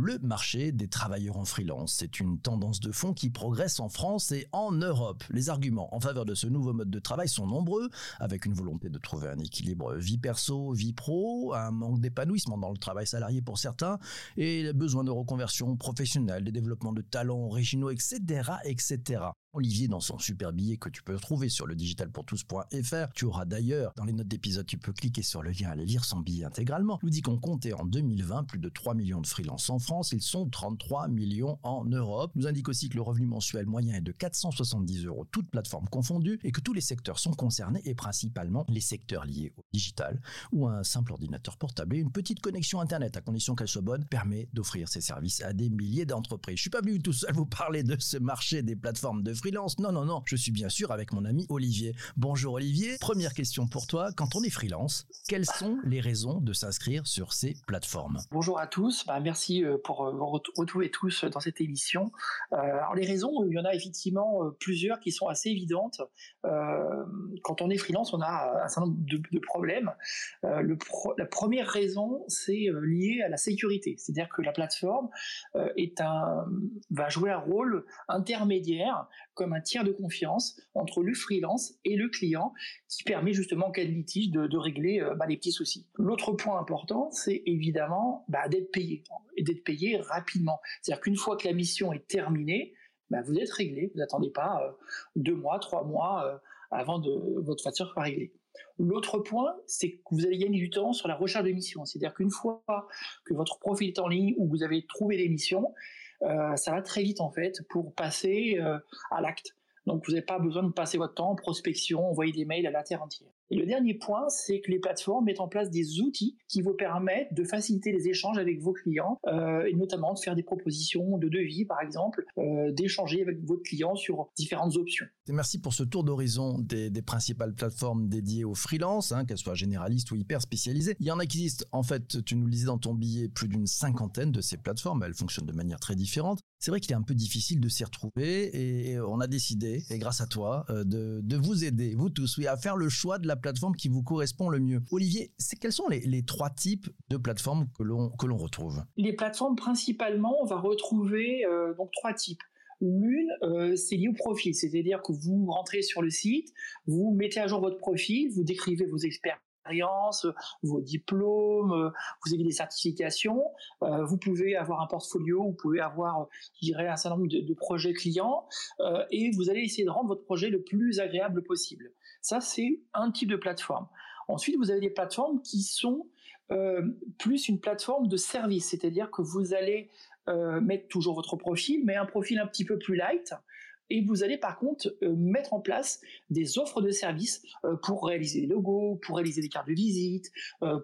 le marché des travailleurs en freelance. C'est une tendance de fond qui progresse en France et en Europe. Les arguments en faveur de ce nouveau mode de travail sont nombreux, avec une volonté de trouver un équilibre vie perso, vie pro, un manque d'épanouissement dans le travail salarié pour certains, et le besoin de reconversion professionnelle, des développements de talents originaux, etc., etc. Olivier, dans son super billet que tu peux trouver sur le digitalpourtous.fr, tu auras d'ailleurs dans les notes d'épisode, tu peux cliquer sur le lien, aller lire son billet intégralement, nous dit qu'on comptait en 2020 plus de 3 millions de freelances en France, ils sont 33 millions en Europe. Nous indique aussi que le revenu mensuel moyen est de 470 euros, toutes plateformes confondues, et que tous les secteurs sont concernés, et principalement les secteurs liés au digital, où un simple ordinateur portable et une petite connexion Internet, à condition qu'elle soit bonne, permet d'offrir ces services à des milliers d'entreprises. Je suis pas venu tout seul vous parler de ce marché des plateformes de freelance. Non, non, non. Je suis bien sûr avec mon ami Olivier. Bonjour Olivier. Première question pour toi. Quand on est freelance, quelles sont les raisons de s'inscrire sur ces plateformes? Bonjour à tous. Bah, merci euh, pour euh, vous retrouver tous dans cette émission. Euh, alors les raisons, il y en a effectivement plusieurs qui sont assez évidentes. quand on est freelance, on a un certain nombre de, problèmes. La première raison, c'est lié à la sécurité. C'est-à-dire que la plateforme va jouer un rôle intermédiaire comme un tiers de confiance entre le freelance et le client qui permet justement en cas de litige de, régler euh, bah, les petits soucis. L'autre point important, c'est évidemment bah, d'être payé et d'être payé rapidement. C'est-à-dire qu'une fois que la mission est terminée, bah, vous êtes réglé. Vous n'attendez pas euh, deux mois, trois mois euh, avant de votre facture soit réglée. L'autre point, c'est que vous allez gagner du temps sur la recherche de missions. C'est-à-dire qu'une fois que votre profil est en ligne ou que vous avez trouvé des missions, ça va très vite en fait pour passer euh, à l'acte. Donc vous n'avez pas besoin de passer votre temps en prospection, envoyer des mails à la terre entière. Et le dernier point, c'est que les plateformes mettent en place des outils qui vous permettent de faciliter les échanges avec vos clients, euh, et notamment de faire des propositions de devis, par exemple, euh, d'échanger avec votre client sur différentes options. Merci pour ce tour d'horizon des, principales plateformes dédiées aux freelance, hein, qu'elles soient généralistes ou hyper spécialisées. Il y en a qui existent, en fait, tu nous le disais dans ton billet, plus d'une cinquantaine de ces plateformes. Elles fonctionnent de manière très différente. C'est vrai qu'il est un peu difficile de s'y retrouver et on a décidé, et grâce à toi, euh, de, de vous aider, vous tous, oui, à faire le choix de la plateforme qui vous correspond le mieux. Olivier, quels sont les, trois types de plateformes que l'on retrouve? Les plateformes principalement, on va retrouver euh, donc trois types. L'une, euh, c'est lié au profil, c'est-à-dire que vous rentrez sur le site, vous mettez à jour votre profil, vous décrivez vos expériences, vos diplômes, vous avez des certifications, euh, vous pouvez avoir un portfolio, vous pouvez avoir, je un certain nombre de, projets clients, et vous allez essayer de rendre votre projet le plus agréable possible. Ça, c'est un type de plateforme. Ensuite, vous avez des plateformes qui sont euh, plus une plateforme de service, c'est-à-dire que vous allez euh, mettre toujours votre profil, mais un profil un petit peu plus light, et vous allez par contre euh, mettre en place des offres de services pour réaliser des logos, pour réaliser des cartes de visite,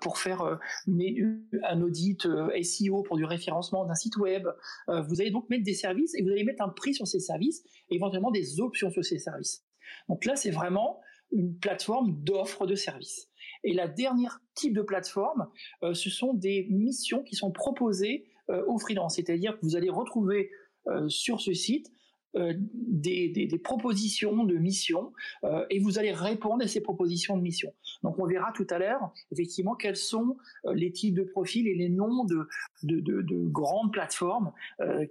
pour faire un audit SEO pour du référencement d'un site web. vous allez donc mettre des services et vous allez mettre un prix sur ces services, éventuellement des options sur ces services. Donc là, c'est vraiment une plateforme d'offres de services. Et la dernière type de plateforme, euh, ce sont des missions qui sont proposées euh, aux freelances. C'est-à-dire que vous allez retrouver euh, sur ce site des, des, propositions de missions et vous allez répondre à ces propositions de missions. Donc on verra tout à l'heure effectivement quels sont les types de profils et les noms de grandes plateformes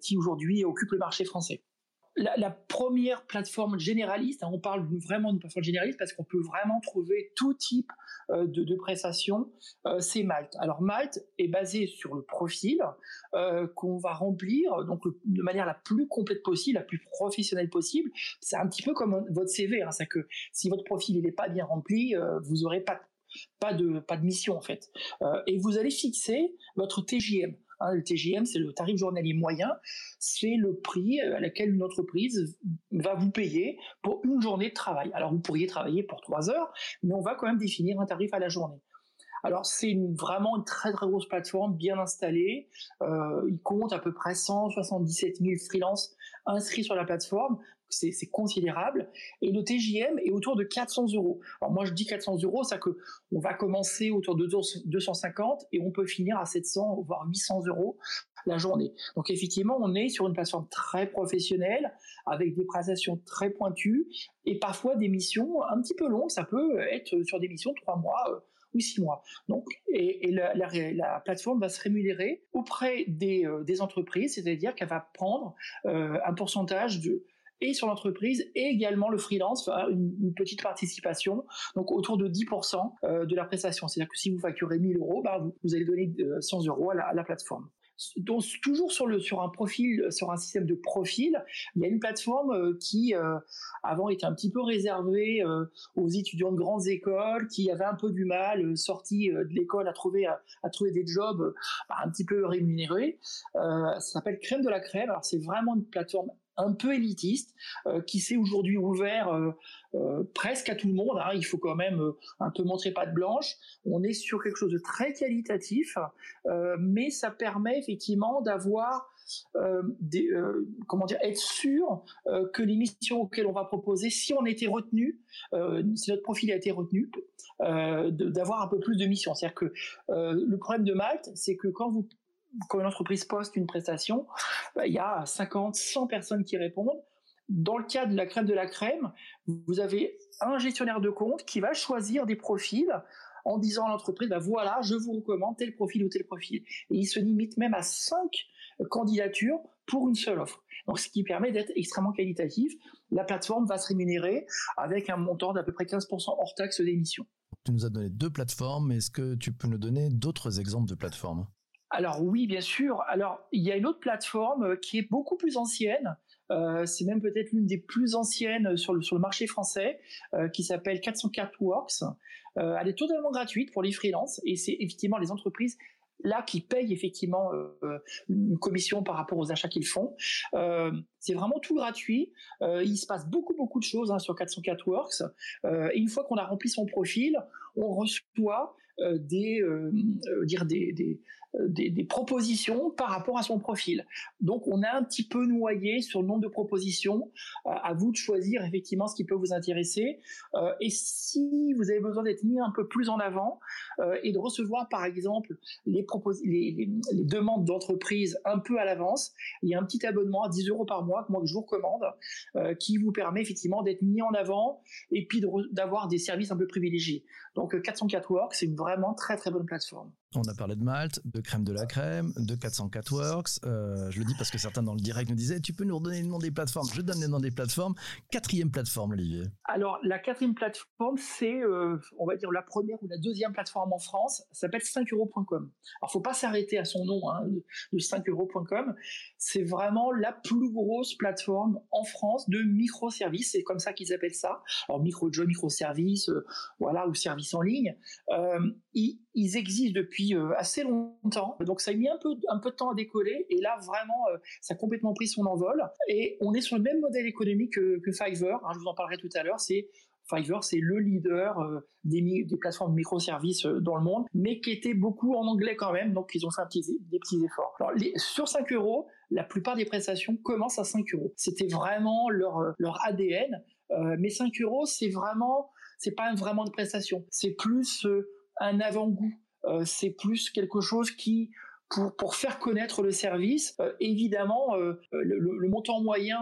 qui aujourd'hui occupent le marché français la, première plateforme généraliste, hein, on parle vraiment d'une plateforme généraliste parce qu'on peut vraiment trouver tout type euh, de, prestations, euh, c'est Malte. Alors Malte est basé sur le profil euh, qu'on va remplir donc de manière la plus complète possible, la plus professionnelle possible. C'est un petit peu comme votre CV, hein, c'est que si votre profil n'est pas bien rempli, vous de pas de mission en fait. et vous allez fixer votre TJM. Hein, le TGM, c'est le tarif journalier moyen, c'est le prix à laquelle une entreprise va vous payer pour une journée de travail. Alors vous pourriez travailler pour trois heures, mais on va quand même définir un tarif à la journée. Alors c'est vraiment une très très grosse plateforme bien installée. Euh, il compte à peu près 177 000 freelances inscrits sur la plateforme c'est considérable. Et le TJM est autour de 400 euros. Alors moi je dis 400 euros, ça que on va commencer autour de 250 et on peut finir à 700 voire 800 euros la journée. Donc effectivement, on est sur une plateforme très professionnelle avec des prestations très pointues et parfois des missions un petit peu longues. Ça peut être sur des missions de trois mois, euh, ou six mois. Donc, et, la, plateforme va se rémunérer auprès des, des entreprises, c'est-à-dire qu'elle va prendre un pourcentage de et sur l'entreprise et également le freelance une, petite participation, donc autour de 10% euh, de la prestation. C'est-à-dire que si vous facturez 1000 euros, bah, vous, allez donner 100 euh, euros à la, plateforme. Donc, toujours sur, le, sur un profil, sur un système de profil, il y a une plateforme euh, qui avant était un petit peu réservée aux étudiants de grandes écoles qui avaient un peu du mal, sortis de l'école, à trouver à, trouver des jobs bah, un petit peu rémunérés. ça s'appelle Crème de la Crème. Alors c'est vraiment une plateforme un peu élitiste, euh, qui s'est aujourd'hui ouvert euh, euh, presque à tout le monde. Hein. Il faut quand même un peu montrer patte blanche. On est sur quelque chose de très qualitatif, mais ça permet effectivement d'avoir comment dire, être sûr que les missions auxquelles on va proposer, si on été retenu, si notre profil a été retenu, d'avoir un peu plus de missions. C'est-à-dire que le problème de Malte, c'est que quand vous quand une entreprise poste une prestation, bah, il y a 50, 100 personnes qui répondent. Dans le cas de la crème de la crème, vous avez un gestionnaire de compte qui va choisir des profils en disant à l'entreprise, bah, voilà, je vous recommande tel profil ou tel profil. Et il se limite même à 5 candidatures pour une seule offre. Donc, ce qui permet d'être extrêmement qualitatif. La plateforme va se rémunérer avec un montant d'à peu près 15% hors taxe d'émission. Tu nous as donné deux plateformes. Est-ce que tu peux nous donner d'autres exemples de plateformes? Alors oui, bien sûr. Alors il y a une autre plateforme euh, qui est beaucoup plus ancienne. Euh, c'est même peut-être l'une des plus anciennes sur le, sur le marché français, euh, qui s'appelle 404 Works. elle est totalement gratuite pour les freelances et c'est effectivement les entreprises là qui payent effectivement une commission par rapport aux achats qu'ils font. c'est vraiment tout gratuit. il se passe beaucoup beaucoup de choses hein, sur 404 Works. et une fois qu'on a rempli son profil, on reçoit des, dire des, des, propositions par rapport à son profil. Donc on a un petit peu noyé sur le nombre de propositions. Euh, à vous de choisir effectivement ce qui peut vous intéresser. Euh, et si vous avez besoin d'être mis un peu plus en avant euh, et de recevoir par exemple les, demandes d'entreprise un peu à l'avance, il y a un petit abonnement à 10 euros par mois que moi je vous recommande, qui vous permet effectivement d'être mis en avant et puis d'avoir des services un peu privilégiés. Donc 404 Work, c'est une vraiment très très bonne plateforme. On a parlé de Malte, de crème de la crème, de 404 Works. Euh, je le dis parce que certains dans le direct nous disaient Tu peux nous redonner le nom des plateformes Je donne le nom des plateformes. Quatrième plateforme, Olivier. Alors, la quatrième plateforme, c'est, euh, on va dire, la première ou la deuxième plateforme en France. Ça s'appelle 5euros.com. Alors, faut pas s'arrêter à son nom, hein, de 5euros.com. C'est vraiment la plus grosse plateforme en France de microservices. C'est comme ça qu'ils appellent ça. Alors, micro-job, microservices, euh, voilà, ou services en ligne. ils existent depuis euh, assez longtemps, donc ça a mis un peu, un peu de temps à décoller, et là vraiment, euh, ça a complètement pris son envol, et on est sur le même modèle économique que, Fiverr, hein, je vous en parlerai tout à l'heure, c'est Fiverr, c'est le leader euh, des, plateformes de microservices dans le monde, mais qui était beaucoup en anglais quand même, donc ils ont fait des petits efforts. Sur 5 euros, la plupart des prestations commencent à 5 euros. C'était vraiment leur, leur ADN, mais 5 euros, c'est vraiment, c'est pas vraiment de prestation, c'est plus un avant-goût. Euh, c'est plus quelque chose qui pour, pour faire connaître le service. Euh, évidemment, euh, le, montant moyen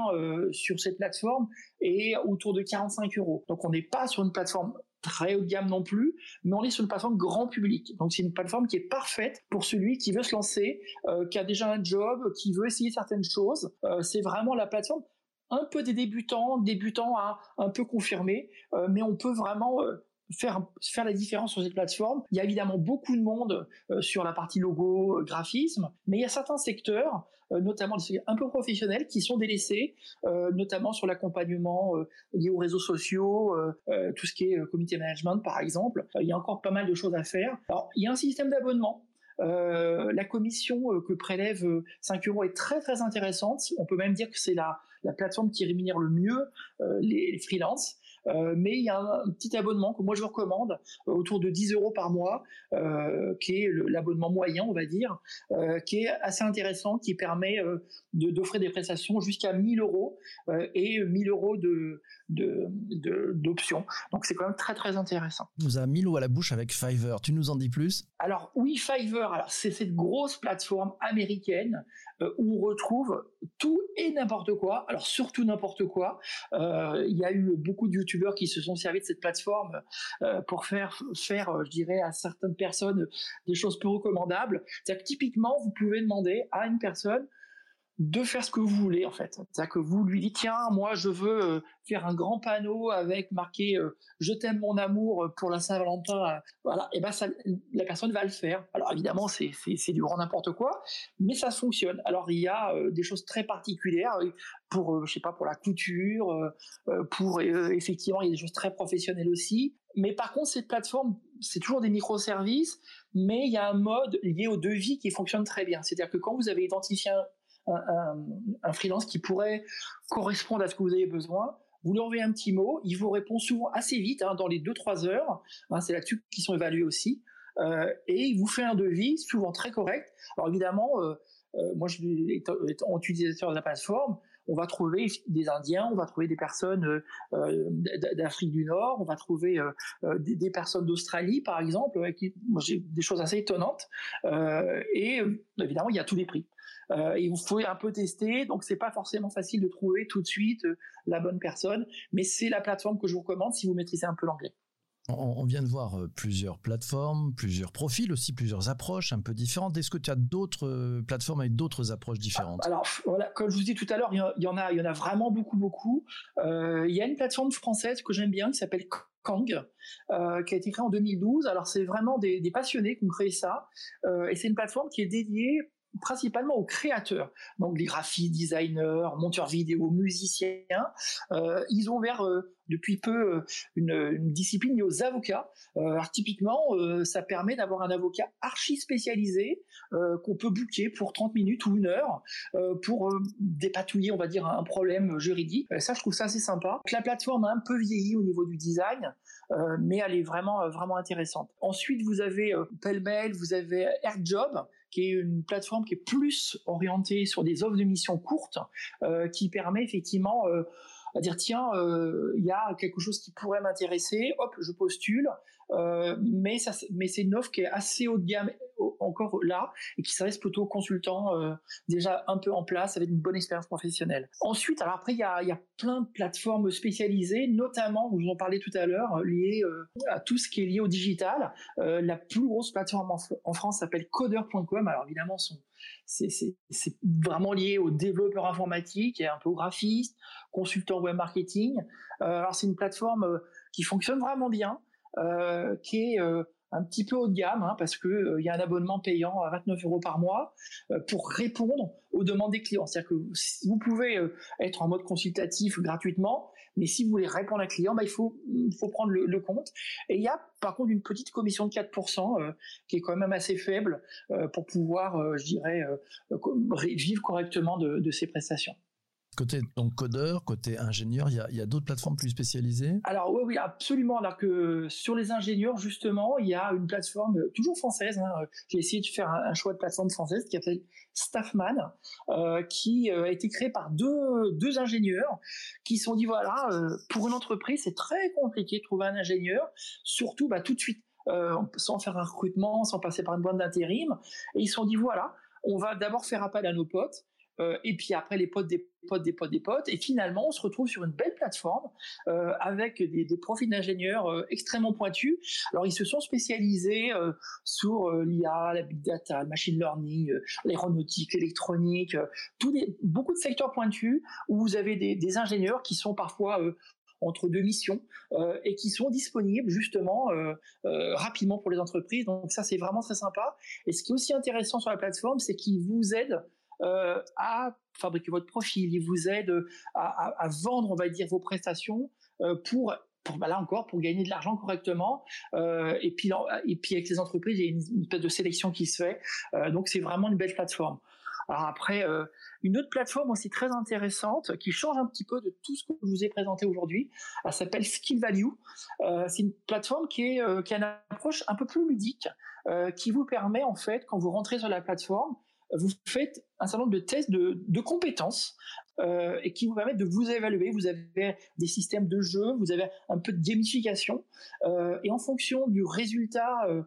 sur cette plateforme est autour de 45 euros. Donc on n'est pas sur une plateforme très haut de gamme non plus, mais on est sur une plateforme grand public. Donc c'est une plateforme qui est parfaite pour celui qui veut se lancer, qui a déjà un job, qui veut essayer certaines choses. c'est vraiment la plateforme un peu des débutants, débutants à un peu confirmés, mais on peut vraiment faire, faire la différence sur cette plateforme. Il y a évidemment beaucoup de monde euh, sur la partie logo, euh, graphisme, mais il y a certains secteurs, euh, notamment un peu professionnels, qui sont délaissés, notamment sur l'accompagnement lié aux réseaux sociaux, tout ce qui est comité management par exemple. il y a encore pas mal de choses à faire. Alors, il y a un système d'abonnement. la commission que prélève 5 euros est très très intéressante. On peut même dire que c'est la, la plateforme qui rémunère le mieux les, les freelances. Euh, mais il y a un, petit abonnement que moi je vous recommande, euh, autour de 10 euros par mois, euh, qui est l'abonnement moyen, on va dire, qui est assez intéressant, qui permet d'offrir des prestations jusqu'à 1000 euros et 1000 euros de d'options. Donc c'est quand même très très intéressant. Nous a mis l'eau à la bouche avec Fiverr. Tu nous en dis plus? Alors oui, Fiverr. Alors c'est cette grosse plateforme américaine où on retrouve tout et n'importe quoi. Alors surtout n'importe quoi. Il y a eu beaucoup de YouTube youtubeurs qui se sont servis de cette plateforme pour faire faire, je dirais, à certaines personnes des choses peu recommandables. C'est-à-dire que typiquement, vous pouvez demander à une personne de faire ce que vous voulez en fait. C'est-à-dire que vous lui dites tiens moi je veux euh, faire un grand panneau avec marqué euh, je t'aime mon amour pour la Saint-Valentin euh, voilà et ben ça, la personne va le faire. Alors évidemment c'est c'est du grand n'importe quoi mais ça fonctionne. Alors il y a des choses très particulières pour je sais pas pour la couture pour effectivement il y a des choses très professionnelles aussi mais par contre cette plateforme c'est toujours des microservices mais il y a un mode lié au devis qui fonctionne très bien. C'est-à-dire que quand vous avez identifié un un, freelance qui pourrait correspondre à ce que vous avez besoin, vous lui envoyez un petit mot, il vous répond souvent assez vite, hein, dans les 2-3 heures, hein, c'est là-dessus qu'ils sont évalués aussi, euh, et il vous fait un devis, souvent très correct. Alors évidemment, euh, euh, moi, je, étant utilisateur de la plateforme, on va trouver des Indiens, on va trouver des personnes d'Afrique du Nord, on va trouver des, personnes d'Australie, par exemple, moi, j'ai des choses assez étonnantes. et évidemment, il y a tous les prix. Euh, il faut un peu tester, donc c'est pas forcément facile de trouver tout de suite euh, la bonne personne, mais c'est la plateforme que je vous recommande si vous maîtrisez un peu l'anglais. On, vient de voir euh, plusieurs plateformes, plusieurs profils aussi, plusieurs approches un peu différentes. Est-ce que tu as d'autres plateformes avec d'autres approches différentes? Alors voilà, comme je vous dis tout à l'heure, il y, en a, il y en a vraiment beaucoup, beaucoup. il y a une plateforme française que j'aime bien qui s'appelle Kang, qui a été créée en 2012. Alors c'est vraiment des, des, passionnés qui ont créé ça, et c'est une plateforme qui est dédiée principalement aux créateurs, donc les graphistes, designers, monteurs vidéo, musiciens. Euh, ils ont ouvert euh, depuis peu euh, une, discipline aux avocats. alors typiquement, ça permet d'avoir un avocat archi spécialisé qu'on peut booker pour 30 minutes ou une heure pour dépatouiller, on va dire, un problème juridique. ça, je trouve ça assez sympa. la plateforme a un peu vieilli au niveau du design, mais elle est vraiment, vraiment intéressante. Ensuite, vous avez Pellmail, vous avez AirJob, qui est une plateforme qui est plus orientée sur des offres de mission courtes, euh, qui permet effectivement euh, à dire tiens, euh, il y a quelque chose qui pourrait m'intéresser, hop, je postule. Euh, mais ça, mais c'est une offre qui est assez haut de gamme encore là et qui s'adresse plutôt aux consultants euh, déjà un peu en place avec une bonne expérience professionnelle. Ensuite, alors après il y a, y a, plein de plateformes spécialisées, notamment, vous en parlez tout à l'heure, liées à tout ce qui est lié au digital. la plus grosse plateforme en, en France s'appelle coder.com. Alors évidemment, son c'est vraiment lié aux développeurs informatiques et un peu aux graphistes, consultants web marketing. Euh, alors c'est une plateforme euh, qui fonctionne vraiment bien, euh, qui est un petit peu haut de gamme hein, parce que y a un abonnement payant à 29 euros par mois pour répondre aux demandes des clients. C'est-à-dire que vous pouvez être en mode consultatif gratuitement, mais si vous voulez répondre à un client, bah, il faut, prendre le, compte. Et il y a par contre une petite commission de 4% euh, qui est quand même assez faible euh, pour pouvoir, euh, je dirais, vivre correctement de ces prestations. Côté donc codeur, côté ingénieur, il y a, d'autres plateformes plus spécialisées? Alors oui, oui, absolument. Alors que sur les ingénieurs, justement, il y a une plateforme euh, toujours française. Hein. J'ai essayé de faire un, choix de plateforme française qui s'appelle Staffman, euh, qui euh, a été créé par deux, deux ingénieurs qui se sont dit voilà, pour une entreprise, c'est très compliqué de trouver un ingénieur, surtout bah, tout de suite. sans faire un recrutement, sans passer par une boîte d'intérim. Et ils se sont dit, voilà, on va d'abord faire appel à nos potes, euh, et puis après les potes des potes des potes des potes et finalement on se retrouve sur une belle plateforme euh, avec des, profils d'ingénieurs euh, extrêmement pointus alors ils se sont spécialisés sur l'IA la big data le machine learning l'aéronautique l'électronique beaucoup de secteurs pointus où vous avez des, ingénieurs qui sont parfois entre deux missions et qui sont disponibles justement rapidement pour les entreprises. Donc ça, c'est vraiment très sympa. Et ce qui est aussi intéressant sur la plateforme, c'est qu'ils vous aident euh, à fabriquer votre profil, il vous aide à, vendre, on va dire, vos prestations euh, pour bah là encore pour gagner de l'argent correctement. Euh, et puis avec les entreprises il y a une, espèce de sélection qui se fait. Donc c'est vraiment une belle plateforme. Alors après une autre plateforme aussi très intéressante qui change un petit peu de tout ce que je vous ai présenté aujourd'hui elle s'appelle Skill Value. C'est une plateforme qui a une approche un peu plus ludique qui vous permet en fait quand vous rentrez sur la plateforme vous faites un certain nombre de tests de, compétences euh, et qui vous permettent de vous évaluer. Vous avez des systèmes de jeu, vous avez un peu de gamification, euh, et en fonction du résultat euh,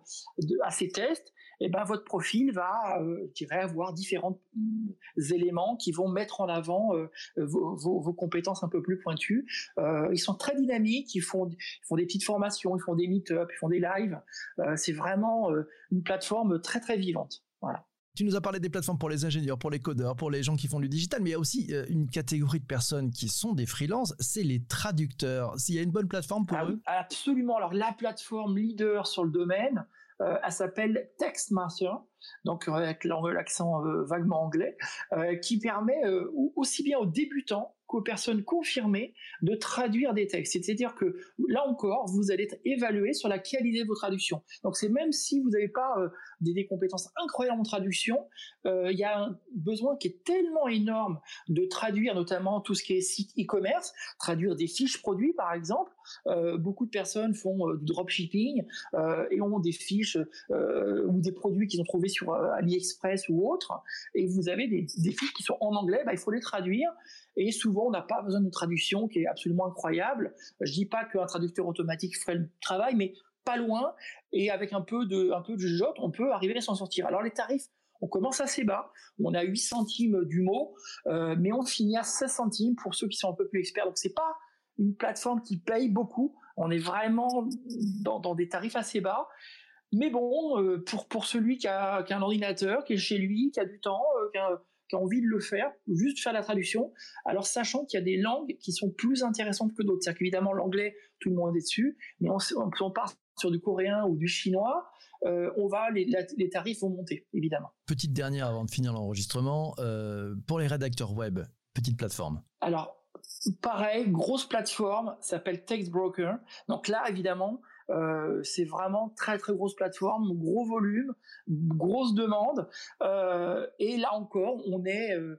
à ces tests, eh ben, votre profil va, euh, je avoir différents mm, éléments qui vont mettre en avant vos, compétences un peu plus pointues. Ils sont très dynamiques, ils font, ils font des petites formations, ils font des meet-ups, ils font des lives. c'est vraiment une plateforme très très vivante. Voilà. Tu nous as parlé des plateformes pour les ingénieurs, pour les codeurs, pour les gens qui font du digital, mais il y a aussi une catégorie de personnes qui sont des freelances, c'est les traducteurs. S'il y a une bonne plateforme pour ah eux Absolument. Alors la plateforme leader sur le domaine, euh, elle s'appelle Textmaster, donc avec l'accent euh, vaguement anglais, euh, qui permet aussi bien aux débutants qu'aux personnes confirmées de traduire des textes. C'est-à-dire que là encore, vous allez être évalué sur la qualité de vos traductions. Donc c'est même si vous n'avez pas euh, des, compétences incroyables en traduction, euh, il y a un besoin qui est tellement énorme de traduire notamment tout ce qui est site e-commerce, traduire des fiches produits par exemple. Euh, beaucoup de personnes font du dropshipping et ont des fiches ou des produits qu'ils ont trouvés AliExpress ou autre, et vous avez des, fiches qui sont en anglais, bah, il faut les traduire. Et souvent, on n'a pas besoin de traduction qui est absolument incroyable. Je dis pas qu'un traducteur automatique ferait le travail, mais pas loin. Et avec un peu de, un peu de on peut arriver à s'en sortir. Alors les tarifs, on commence assez bas. On a 8 centimes du mot, euh, mais on finit à 16 centimes pour ceux qui sont un peu plus experts. Donc c'est pas une plateforme qui paye beaucoup. On est vraiment dans, des tarifs assez bas. Mais bon, euh, pour, pour celui qui a, qui a, un ordinateur, qui est chez lui, qui a du temps, euh, qui a, qui a envie de le faire, juste faire la traduction, alors sachant qu'il y a des langues qui sont plus intéressantes que d'autres. C'est-à-dire qu'évidemment, l'anglais, tout le monde est dessus, mais on, on, part sur du coréen ou du chinois, euh, on va les, les, tarifs vont monter, évidemment. Petite dernière avant de finir l'enregistrement, euh, pour les rédacteurs web, petite plateforme. Alors, pareil, grosse plateforme, s'appelle Textbroker. Donc là, évidemment, euh, c'est vraiment très très grosse plateforme, gros volume, grosse demande. Euh, et là encore, on est euh,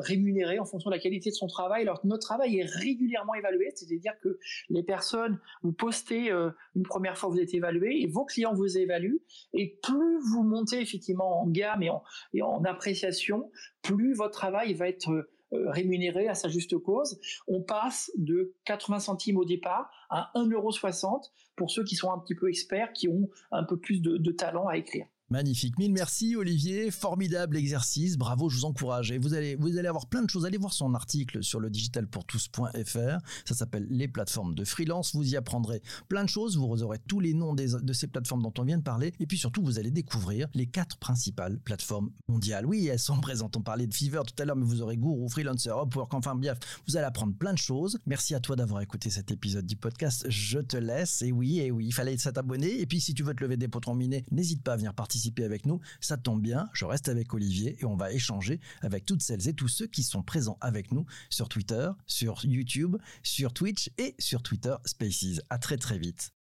rémunéré en fonction de la qualité de son travail. Alors notre travail est régulièrement évalué, c'est-à-dire que les personnes, vous postez une première fois, vous êtes évalué, et vos clients vous évaluent. Et plus vous montez effectivement en gamme et en, et en appréciation, plus votre travail va être rémunéré à sa juste cause. On passe de 80 centimes au départ à 1,60€ pour ceux qui sont un petit peu experts, qui ont un peu plus de talent à écrire. Magnifique. Mille merci Olivier. Formidable exercice. Bravo, je vous encourage. Et vous allez, vous allez avoir plein de choses. Allez voir son article sur le digitalpourtous.fr. Ça s'appelle Les plateformes de freelance. Vous y apprendrez plein de choses. Vous aurez tous les noms de ces plateformes dont on vient de parler. Et puis surtout, vous allez découvrir les quatre principales plateformes mondiales. Oui, elles sont présentes. On parlait de Fiverr tout à l'heure, mais vous aurez Guru, Freelancer, Upwork. Enfin, bref, vous allez apprendre plein de choses. Merci à toi d'avoir écouté cet épisode du podcast. Je te laisse. Et oui, et oui, il fallait s'abonner. Et puis, si tu veux te lever des potrons minés, n'hésite pas à venir participer participer avec nous. Ça tombe bien, je reste avec Olivier et on va échanger avec toutes celles et tous ceux qui sont présents avec nous sur Twitter, sur YouTube, sur Twitch et sur Twitter Spaces. À très très vite.